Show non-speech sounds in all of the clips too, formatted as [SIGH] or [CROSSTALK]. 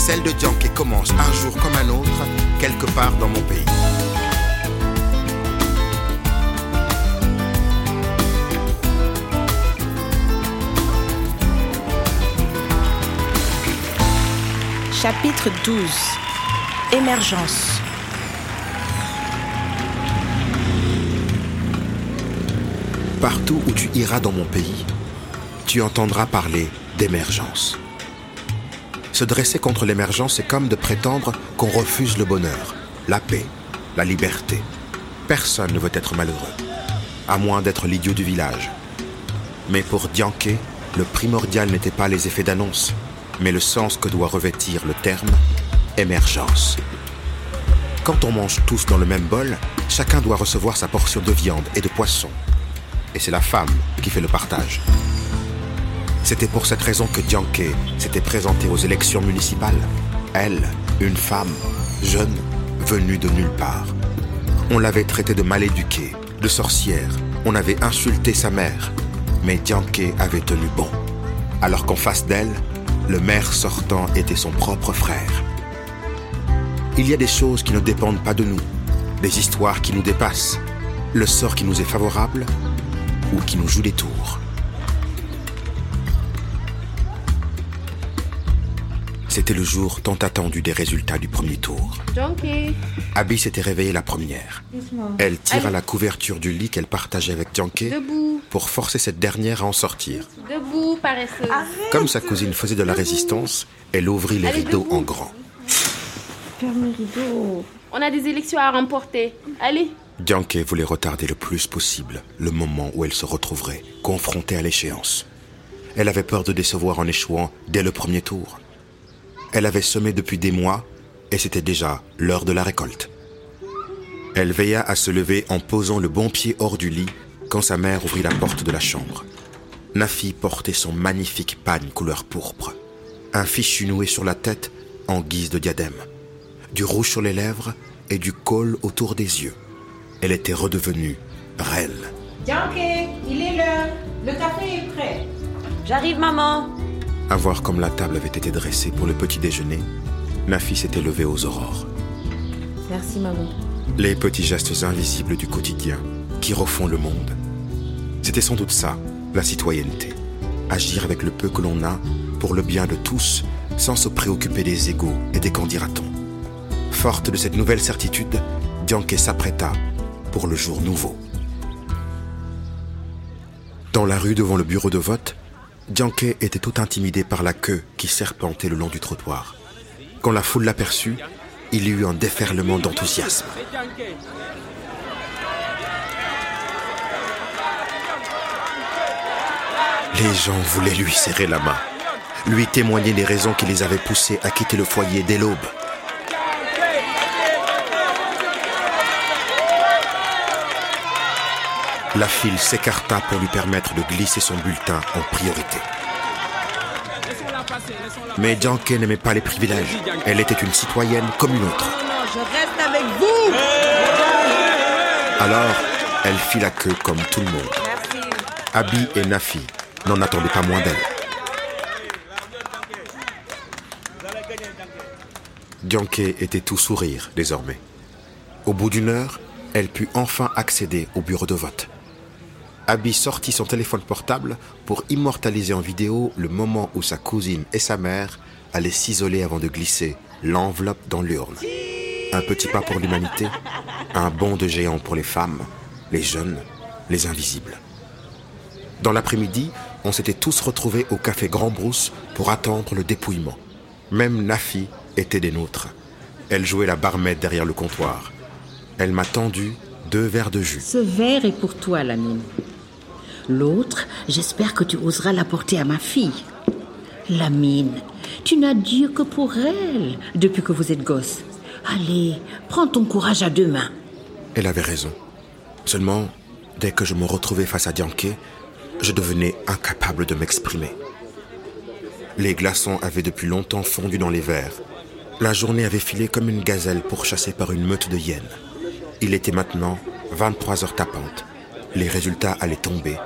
Celle de Dianke commence un jour comme un autre, quelque part dans mon pays. Chapitre 12 Émergence Partout où tu iras dans mon pays, tu entendras parler d'émergence. Se dresser contre l'émergence, c'est comme de prétendre qu'on refuse le bonheur, la paix, la liberté. Personne ne veut être malheureux, à moins d'être l'idiot du village. Mais pour Dianke, le primordial n'était pas les effets d'annonce, mais le sens que doit revêtir le terme émergence. Quand on mange tous dans le même bol, chacun doit recevoir sa portion de viande et de poisson. Et c'est la femme qui fait le partage. C'était pour cette raison que Dianke s'était présentée aux élections municipales. Elle, une femme, jeune, venue de nulle part. On l'avait traitée de mal éduquée, de sorcière. On avait insulté sa mère. Mais Dianke avait tenu bon. Alors qu'en face d'elle, le maire sortant était son propre frère. Il y a des choses qui ne dépendent pas de nous, des histoires qui nous dépassent, le sort qui nous est favorable ou qui nous joue des tours. C'était le jour tant attendu des résultats du premier tour. Donkey. Abby s'était réveillée la première. Elle tira la couverture du lit qu'elle partageait avec Debout. pour forcer cette dernière à en sortir. Debout, paresseuse. Comme sa cousine faisait de la résistance, elle ouvrit les Allez, rideaux debout. en grand. Ferme le rideau. On a des élections à remporter. Allez. Dianke voulait retarder le plus possible le moment où elle se retrouverait confrontée à l'échéance. Elle avait peur de décevoir en échouant dès le premier tour. Elle avait semé depuis des mois et c'était déjà l'heure de la récolte. Elle veilla à se lever en posant le bon pied hors du lit quand sa mère ouvrit la porte de la chambre. Nafi portait son magnifique pagne couleur pourpre, un fichu noué sur la tête en guise de diadème, du rouge sur les lèvres et du col autour des yeux. Elle était redevenue reine. Yankee, il est l'heure. Le café est prêt. J'arrive, maman. À voir comme la table avait été dressée pour le petit déjeuner, Nafi s'était levée aux aurores. Merci, maman. Les petits gestes invisibles du quotidien qui refont le monde. C'était sans doute ça, la citoyenneté. Agir avec le peu que l'on a pour le bien de tous sans se préoccuper des égaux et des qu'en dira-t-on. Forte de cette nouvelle certitude, Dianke s'apprêta pour le jour nouveau. Dans la rue devant le bureau de vote, Dianke était tout intimidé par la queue qui serpentait le long du trottoir. Quand la foule l'aperçut, il eut un déferlement d'enthousiasme. Les gens voulaient lui serrer la main, lui témoigner les raisons qui les avaient poussés à quitter le foyer dès l'aube. La file s'écarta pour lui permettre de glisser son bulletin en priorité. Mais Dianke n'aimait pas les privilèges. Elle était une citoyenne comme une autre. Je reste avec vous. Alors, elle fit la queue comme tout le monde. Abby et Nafi n'en attendaient pas moins d'elle. Dianke était tout sourire désormais. Au bout d'une heure, elle put enfin accéder au bureau de vote. Abby sortit son téléphone portable pour immortaliser en vidéo le moment où sa cousine et sa mère allaient s'isoler avant de glisser l'enveloppe dans l'urne. Un petit pas pour l'humanité, un bond de géant pour les femmes, les jeunes, les invisibles. Dans l'après-midi, on s'était tous retrouvés au café Grand Brousse pour attendre le dépouillement. Même Nafi était des nôtres. Elle jouait la barmette derrière le comptoir. Elle m'a tendu deux verres de jus. Ce verre est pour toi, Lamine. L'autre, j'espère que tu oseras l'apporter à ma fille. Lamine, tu n'as Dieu que pour elle depuis que vous êtes gosse. Allez, prends ton courage à deux mains. Elle avait raison. Seulement, dès que je me retrouvais face à Dianke, je devenais incapable de m'exprimer. Les glaçons avaient depuis longtemps fondu dans les verres. La journée avait filé comme une gazelle pourchassée par une meute de hyènes. Il était maintenant 23 heures tapantes. Les résultats allaient tomber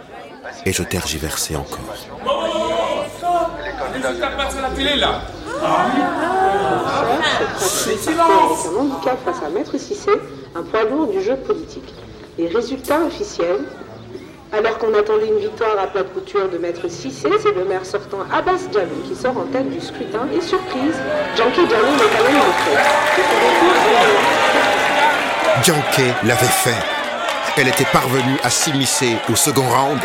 et je tergiversais encore. À la télé là un handicap face à Maître Cissé, un poids lourd du jeu politique. Les résultats officiels, alors qu'on attendait une victoire à plat couture de Maître Cissé, c'est le maire sortant Abbas Diallo qui sort en tête du scrutin. Et surprise, Janky Diallo n'est quand même en. Dianke l'avait fait. Elle était parvenue à s'immiscer au second round.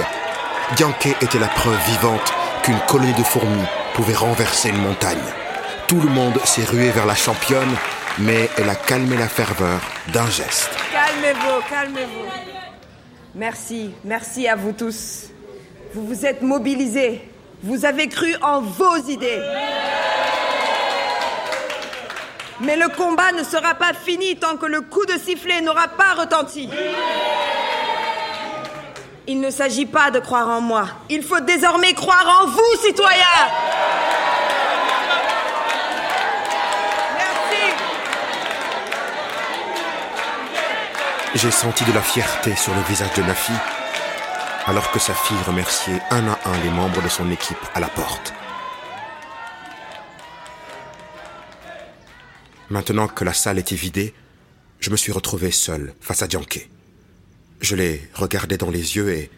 Dianke était la preuve vivante qu'une colonie de fourmis pouvait renverser une montagne. Tout le monde s'est rué vers la championne, mais elle a calmé la ferveur d'un geste. Calmez-vous, calmez-vous. Merci, merci à vous tous. Vous vous êtes mobilisés. Vous avez cru en vos idées. Mais le combat ne sera pas fini tant que le coup de sifflet n'aura pas retenti. Il ne s'agit pas de croire en moi. Il faut désormais croire en vous, citoyens. Merci. J'ai senti de la fierté sur le visage de Nafi, alors que sa fille remerciait un à un les membres de son équipe à la porte. Maintenant que la salle était vidée, je me suis retrouvé seul face à Dianke. Je l'ai regardé dans les yeux et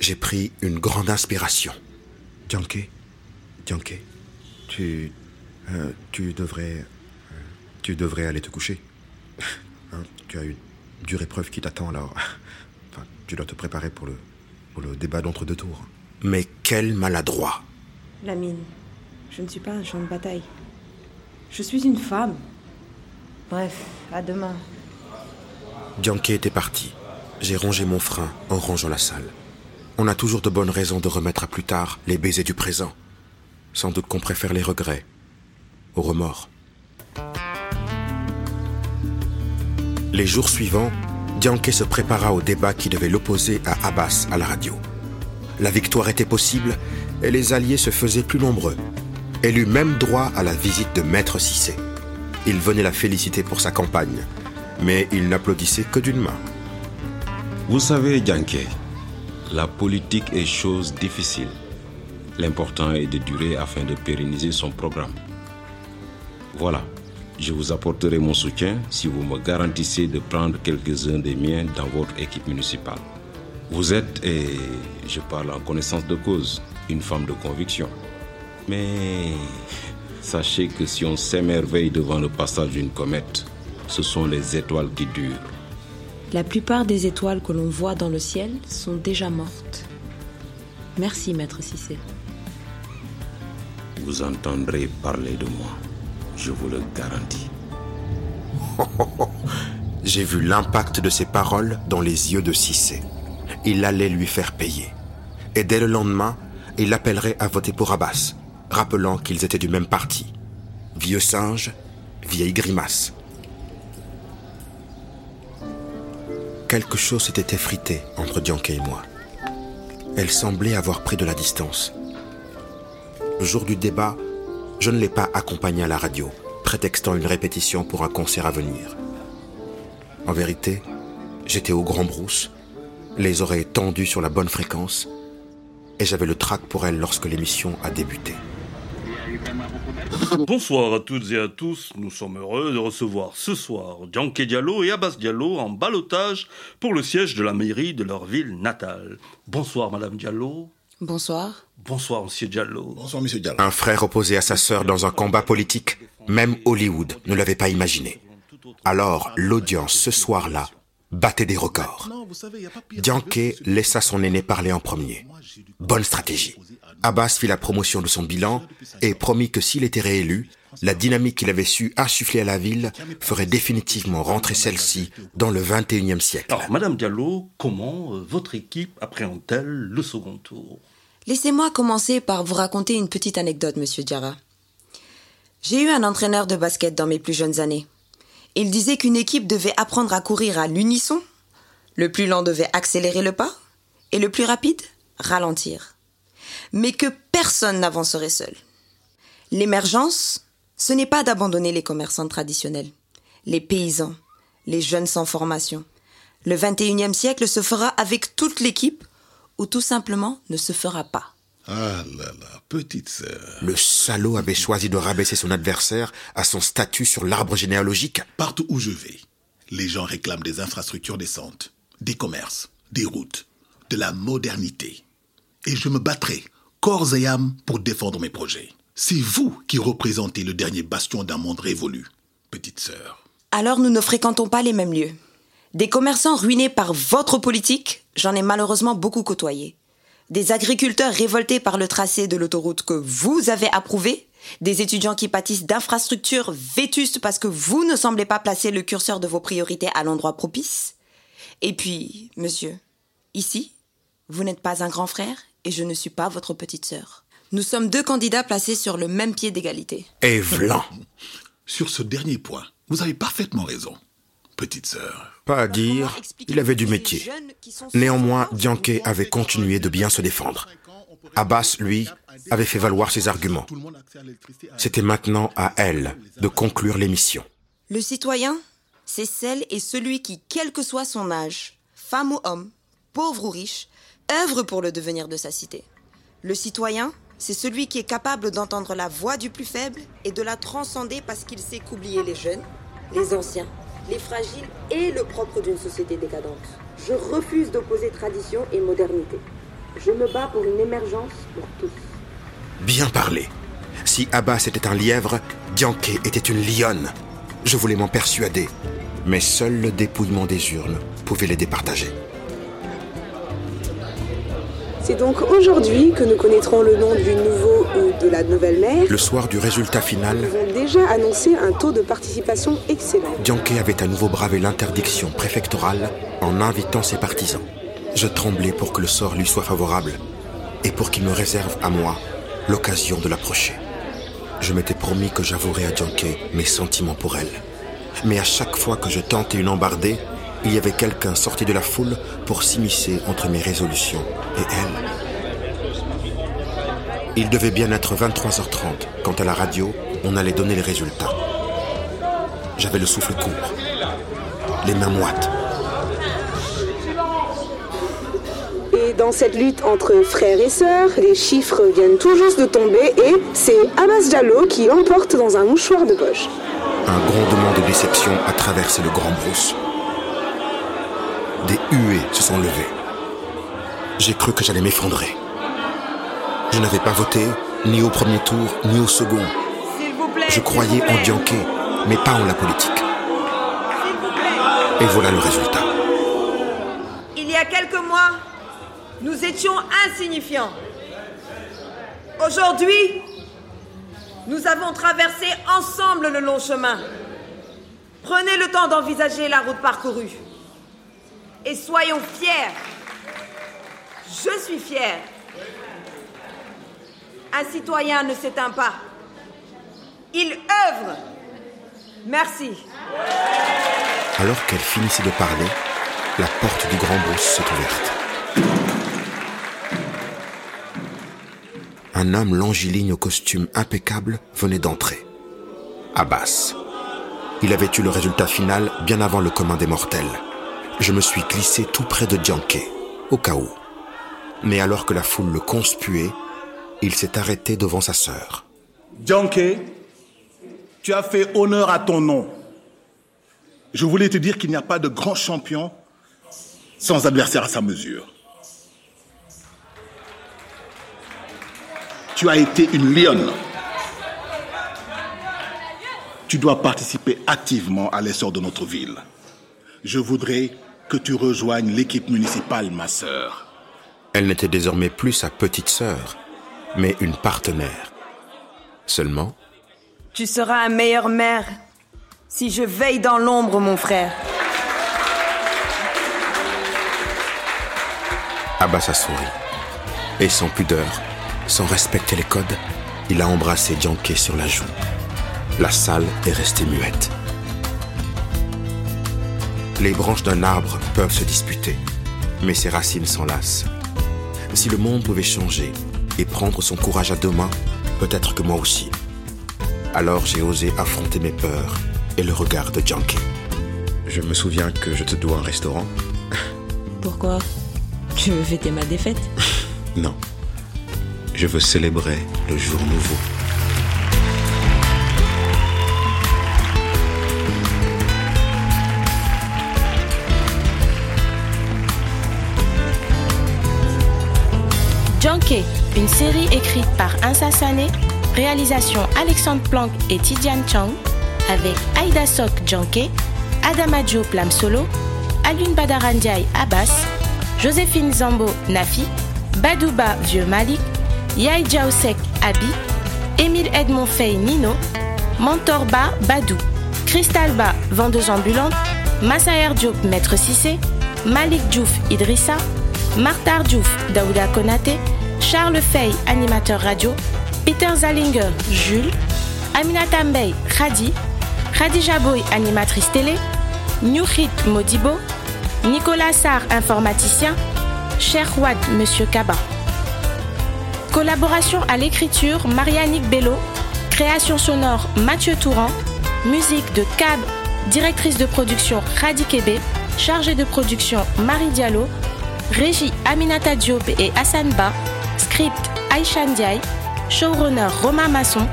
j'ai pris une grande inspiration. Dianke, Dianke, tu, euh, tu devrais, euh, tu devrais aller te coucher. [LAUGHS] Hein, tu as une dure épreuve qui t'attend alors. [LAUGHS] Enfin, tu dois te préparer pour le, pour le débat d'entre deux tours. Mais quel maladroit Lamine, je ne suis pas un champ de bataille. Je suis une femme. Bref, à demain. Dianke était parti. J'ai rongé mon frein en rangeant la salle. On a toujours de bonnes raisons de remettre à plus tard les baisers du présent. Sans doute qu'on préfère les regrets aux remords. Les jours suivants, Dianke se prépara au débat qui devait l'opposer à Abbas à la radio. La victoire était possible et les alliés se faisaient plus nombreux. Elle eut même droit à la visite de Maître Cissé. Il venait la féliciter pour sa campagne, mais il n'applaudissait que d'une main. Vous savez, Yankee, la politique est chose difficile. L'important est de durer afin de pérenniser son programme. Voilà, je vous apporterai mon soutien si vous me garantissez de prendre quelques-uns des miens dans votre équipe municipale. Vous êtes, et je parle en connaissance de cause, une femme de conviction. Mais sachez que si on s'émerveille devant le passage d'une comète, ce sont les étoiles qui durent. La plupart des étoiles que l'on voit dans le ciel sont déjà mortes. Merci, maître Cissé. Vous entendrez parler de moi, je vous le garantis. [LAUGHS] J'ai vu l'impact de ses paroles dans les yeux de Cissé. Il allait lui faire payer. Et dès le lendemain, il l'appellerait à voter pour Abbas, rappelant qu'ils étaient du même parti. Vieux singe, vieille grimace. Quelque chose s'était effrité entre Dianke et moi. Elle semblait avoir pris de la distance. Le jour du débat, je ne l'ai pas accompagnée à la radio, prétextant une répétition pour un concert à venir. En vérité, j'étais au Grand Brousse, les oreilles tendues sur la bonne fréquence, et j'avais le trac pour elle lorsque l'émission a débuté. Bonsoir à toutes et à tous, nous sommes heureux de recevoir ce soir Dianke Diallo et Abbas Diallo en balotage pour le siège de la mairie de leur ville natale. Bonsoir Madame Diallo. Bonsoir. Bonsoir Monsieur Diallo. Bonsoir Monsieur Diallo. Un frère opposé à sa sœur dans un combat politique, même Hollywood ne l'avait pas imaginé. Alors, l'audience ce soir-là battait des records. Dianke laissa son aîné parler en premier. Bonne stratégie. Abbas fit la promotion de son bilan et promit que s'il était réélu, la dynamique qu'il avait su insuffler à la ville ferait définitivement rentrer celle-ci dans le 21e siècle. Alors, Madame Diallo, comment euh, votre équipe appréhende-t-elle le second tour? Laissez-moi commencer par vous raconter une petite anecdote, monsieur Diarra. J'ai eu un entraîneur de basket dans mes plus jeunes années. Il disait qu'une équipe devait apprendre à courir à l'unisson, le plus lent devait accélérer le pas, et le plus rapide, ralentir. Mais que personne n'avancerait seul. L'émergence, ce n'est pas d'abandonner les commerçants traditionnels, les paysans, les jeunes sans formation. Le 21e siècle se fera avec toute l'équipe ou tout simplement ne se fera pas. Ah là là, petite sœur. Le salaud avait choisi de rabaisser son adversaire à son statut sur l'arbre généalogique. Partout où je vais, les gens réclament des infrastructures décentes, des commerces, des routes, de la modernité. Et je me battrai corps et âme pour défendre mes projets. C'est vous qui représentez le dernier bastion d'un monde révolu, petite sœur. Alors nous ne fréquentons pas les mêmes lieux. Des commerçants ruinés par votre politique, j'en ai malheureusement beaucoup côtoyé. Des agriculteurs révoltés par le tracé de l'autoroute que vous avez approuvé, des étudiants qui pâtissent d'infrastructures vétustes parce que vous ne semblez pas placer le curseur de vos priorités à l'endroit propice. Et puis, monsieur, ici, vous n'êtes pas un grand frère et je ne suis pas votre petite sœur. Nous sommes deux candidats placés sur le même pied d'égalité. Et vlan. Sur ce dernier point, vous avez parfaitement raison, petite sœur. Pas à dire, il avait du métier. Néanmoins, Dianke avait continué de bien se défendre. Abbas, lui, avait fait valoir ses arguments. C'était maintenant à elle de conclure l'émission. Le citoyen, c'est celle et celui qui, quel que soit son âge, femme ou homme, pauvre ou riche, œuvre pour le devenir de sa cité. Le citoyen, c'est celui qui est capable d'entendre la voix du plus faible et de la transcender parce qu'il sait qu'oublier les jeunes, les anciens, les fragiles et le propre d'une société décadente. Je refuse d'opposer tradition et modernité. Je me bats pour une émergence pour tous. Bien parlé. Si Abbas était un lièvre, Dianke était une lionne. Je voulais m'en persuader, mais seul le dépouillement des urnes pouvait les départager. C'est donc aujourd'hui que nous connaîtrons le nom du nouveau ou de la nouvelle maire. Le soir du résultat final, Ils ont déjà annoncé un taux de participation excellent. Dianke avait à nouveau bravé l'interdiction préfectorale en invitant ses partisans. Je tremblais pour que le sort lui soit favorable et pour qu'il me réserve à moi l'occasion de l'approcher. Je m'étais promis que j'avouerais à Dianke mes sentiments pour elle. Mais à chaque fois que je tentais une embardée, il y avait quelqu'un sorti de la foule pour s'immiscer entre mes résolutions et elle. Il devait bien être 23h30 quand à la radio, on allait donner les résultats. J'avais le souffle court, les mains moites. Et dans cette lutte entre frères et sœurs, les chiffres viennent tout juste de tomber et c'est Abbas Diallo qui l'emporte dans un mouchoir de poche. Un grondement de déception a traversé le grand brousse. Des huées se sont levées. J'ai cru que j'allais m'effondrer. Je n'avais pas voté, ni au premier tour, ni au second. S'il vous plaît. Je croyais vous plaît. en mais pas en la politique. S'il vous plaît. Et voilà le résultat. Il y a quelques mois, nous étions insignifiants. Aujourd'hui, nous avons traversé ensemble le long chemin. Prenez le temps d'envisager la route parcourue. Et soyons fiers. Je suis fier. Un citoyen ne s'éteint pas. Il œuvre. Merci. Alors qu'elle finissait de parler, la porte du grand brousse s'est ouverte. Un homme longiligne au costume impeccable venait d'entrer. Abbas. Il avait eu le résultat final bien avant le commun des mortels. Je me suis glissé tout près de Dianke, au cas où. Mais alors que la foule le conspuait, il s'est arrêté devant sa sœur. Dianke, tu as fait honneur à ton nom. Je voulais te dire qu'il n'y a pas de grand champion sans adversaire à sa mesure. Tu as été une lionne. tu dois participer activement à l'essor de notre ville. Je voudrais que tu rejoignes l'équipe municipale, ma sœur. Elle n'était désormais plus sa petite sœur, mais une partenaire. Seulement, Tu seras un meilleur maire si je veille dans l'ombre, mon frère. Abbas a souri. Et sans pudeur, sans respecter les codes, il a embrassé Dianke sur la joue. La salle est restée muette. Les branches d'un arbre peuvent se disputer, mais ses racines s'enlacent. Si le monde pouvait changer et prendre son courage à deux mains, peut-être que moi aussi. Alors j'ai osé affronter mes peurs et le regard de Dianke. Je me souviens que je te dois un restaurant. [LAUGHS] Pourquoi? Tu veux fêter ma défaite? [LAUGHS] Non. Je veux célébrer le jour nouveau. Junkie, une série écrite par Insa réalisation Alexandre Planck et Tidiane Chang, avec Aïda Sok Junkie, Adama Diop Lam Solo, Alun Badarandiaï Abbas, Joséphine Zambo Nafi, Badouba Vieux Malik, Yaï Jaosek Abi, Émile Edmond Fey Nino, Mentorba Badou, Cristalba Vendeuse ambulante, Massaer Diop Maître Cissé, Malik Diouf Idrissa, Martar Diouf Daouda Konate, Charles Fey Animateur radio, Peter Zalinger Jules, Aminata Mbey Khadi, Khadija Boy Animatrice télé, Newhit Modibo, Nicolas Sarr Informaticien, Cher Wad Monsieur Kaba. Collaboration à l'écriture Marianique Bello, création sonore Mathieu Touran, musique de Cab, directrice de production Khadi Kebe, chargée de production Marie Diallo, régie Aminata Diop et Hassan Ba, script Aïcha showrunner Romain Masson,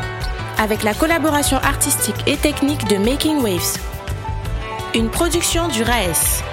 avec la collaboration artistique et technique de Making Waves. Une production du RAES.